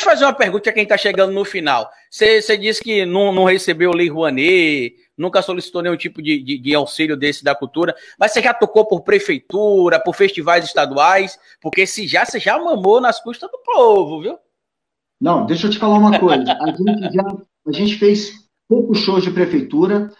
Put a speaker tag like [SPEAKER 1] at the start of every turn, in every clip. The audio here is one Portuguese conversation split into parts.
[SPEAKER 1] te fazer uma pergunta, quem está chegando no final. Você disse que não, não recebeu Lei Rouanet, nunca solicitou nenhum tipo de, de, de, auxílio desse da cultura, mas você já tocou por prefeitura, por festivais estaduais, porque se já, você já mamou nas custas do povo, viu?
[SPEAKER 2] Não, deixa eu te falar uma coisa. A gente, já, a gente fez poucos shows de prefeitura,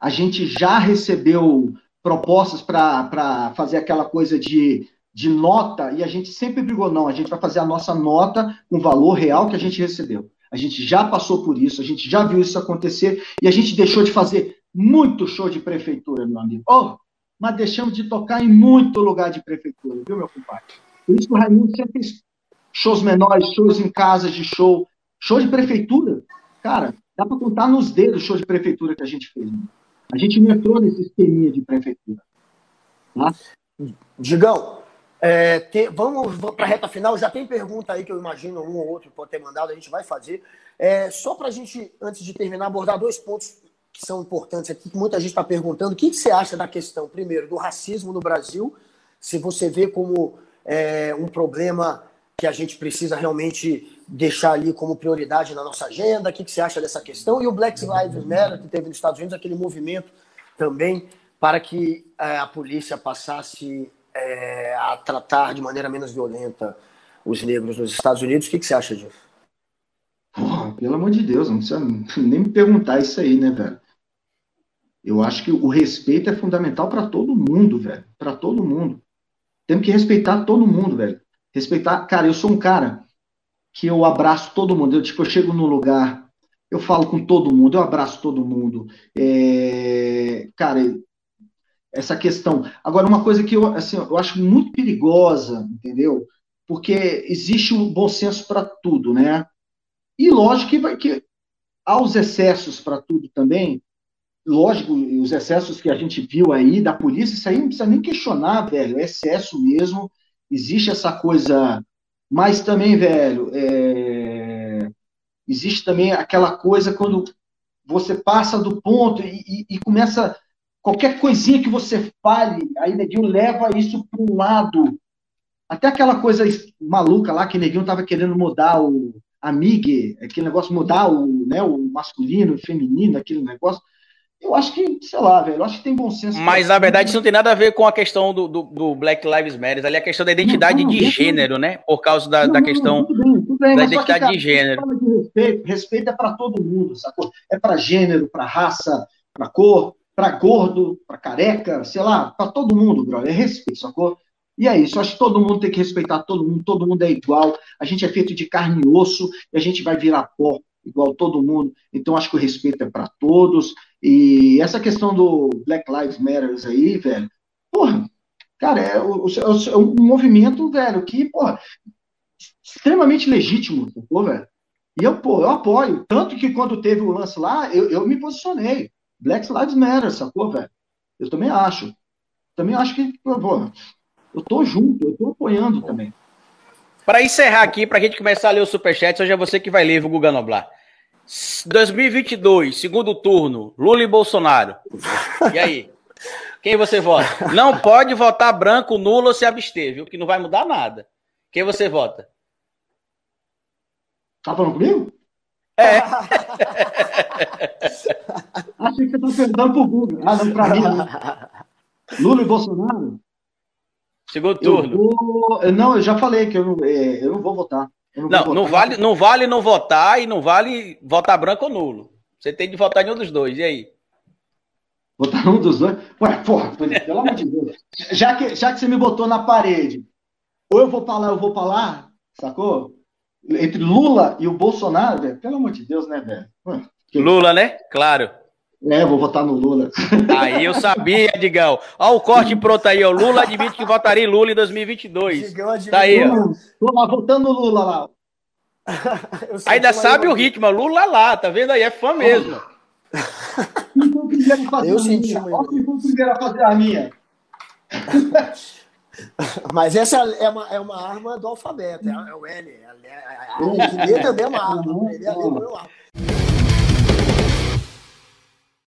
[SPEAKER 2] a gente já recebeu propostas para fazer aquela coisa de, de nota, e a gente sempre brigou, não, a gente vai fazer a nossa nota com o valor real que a gente recebeu. A gente já passou por isso, a gente já viu isso acontecer, e a gente deixou de fazer muito show de prefeitura, meu amigo. Oh, mas deixamos de tocar em muito lugar de prefeitura, viu, meu compadre? Por isso que o Raimundo sempre fez shows menores, shows em casas de show, show de prefeitura. Cara, dá para contar nos dedos o show de prefeitura que a gente fez. Mano. A gente não entrou nesse esqueminha de prefeitura.
[SPEAKER 3] Tá? Digão, é, vamos para a reta final. Já tem pergunta aí que eu imagino um ou outro pode ter mandado, a gente vai fazer. É, só para a gente, antes de terminar, abordar dois pontos que são importantes aqui, que muita gente está perguntando. O que, que, você acha da questão, primeiro, do racismo no Brasil? Se você vê como é, um problema que a gente precisa realmente deixar ali como prioridade na nossa agenda? O que, que você acha dessa questão? E o Black Lives Matter, que teve nos Estados Unidos, aquele movimento também para que é, a polícia passasse é, a tratar de maneira menos violenta os negros nos Estados Unidos. O que, que você acha disso?
[SPEAKER 2] Porra, pelo amor de Deus, não precisa nem me perguntar isso aí, né, velho? Eu acho que o respeito é fundamental para todo mundo, velho. Para todo mundo. Temos que respeitar todo mundo, velho. Respeitar. Cara, eu sou um cara que eu abraço todo mundo. Eu, tipo, eu chego num lugar, eu falo com todo mundo, eu abraço todo mundo. É... Cara, essa questão. Agora, uma coisa que eu, assim, eu acho muito perigosa, entendeu? Porque existe um bom senso para tudo, né? E lógico que, vai, que há os excessos para tudo também. Lógico, os excessos que a gente viu aí da polícia, isso aí não precisa nem questionar, velho. É excesso mesmo existe essa coisa, mas também, velho, é, existe também aquela coisa quando você passa do ponto e, e, e começa qualquer coisinha que você fale, aí Neguinho leva isso para um lado. Até aquela coisa maluca lá que Neguinho estava querendo mudar o amigue, aquele negócio, mudar o, né, o masculino, o feminino, aquele negócio. Eu acho que, sei lá, velho, eu acho que tem bom senso.
[SPEAKER 1] Mas na verdade isso não tem nada a ver com a questão do, do, do Black Lives Matter, ali é a questão da identidade não, não, de gênero, né? Por causa da, da questão tudo bem, tudo bem, da identidade que, cara, de gênero.
[SPEAKER 2] De respeito, respeito é para todo mundo, sacou? É para gênero, para raça, para cor, para gordo, para careca, sei lá, para todo mundo, brother. É respeito, sacou? E é isso, acho que todo mundo tem que respeitar todo mundo, todo mundo é igual, a gente é feito de carne e osso e a gente vai virar pó igual todo mundo. Então acho que o respeito é para todos. E essa questão do Black Lives Matter aí, velho, porra, cara, é, é, é um movimento, velho, que, porra, extremamente legítimo, pô, velho. E eu, eu apoio. Tanto que quando teve o lance lá, eu, eu me posicionei. Black Lives Matter, sacou, velho? Eu também acho. Também acho que, pô, eu tô junto, eu tô apoiando também.
[SPEAKER 1] Para encerrar aqui, para a gente começar a ler o superchat, hoje é você que vai ler, o Guga Noblar. 2022, segundo turno, Lula e Bolsonaro. E aí? Quem você vota? Não pode votar branco, nulo ou se abster, viu? Que não vai mudar nada. Quem você vota?
[SPEAKER 2] Tá falando comigo?
[SPEAKER 1] É.
[SPEAKER 2] Achei que você tá perguntando pro Google. Ah, não, pra mim. Lula e Bolsonaro?
[SPEAKER 1] Segundo turno.
[SPEAKER 2] Eu vou... Não, eu já falei que eu não, é, eu não vou votar.
[SPEAKER 1] Não, não, não, vale, não vale não votar e não vale votar branco ou nulo. Você tem de votar em um dos dois. E aí?
[SPEAKER 2] Votar um dos dois? Ué, porra, pelo amor de Deus. Já que, já que você me botou na parede, ou eu vou pra lá, eu vou pra lá, sacou? Entre Lula e o Bolsonaro, velho, pelo amor de Deus, né, velho?
[SPEAKER 1] Lula, né? Claro.
[SPEAKER 2] É, vou votar no Lula.
[SPEAKER 1] Aí eu sabia, Digão. Olha o corte pronto aí, ó. Lula admite que votaria em Lula em 2022. Digão admite. Tá aí, ó.
[SPEAKER 2] Tô lá votando no Lula lá.
[SPEAKER 1] Ainda sabe o ritmo, Lula lá, tá vendo aí? É fã mesmo.
[SPEAKER 2] eu senti muito. primeiro a fazer a minha.
[SPEAKER 3] Mas essa é uma, é uma arma do alfabeto, é, o L. É, é, é, é, também é uma arma. Ele é a letra, é uma arma.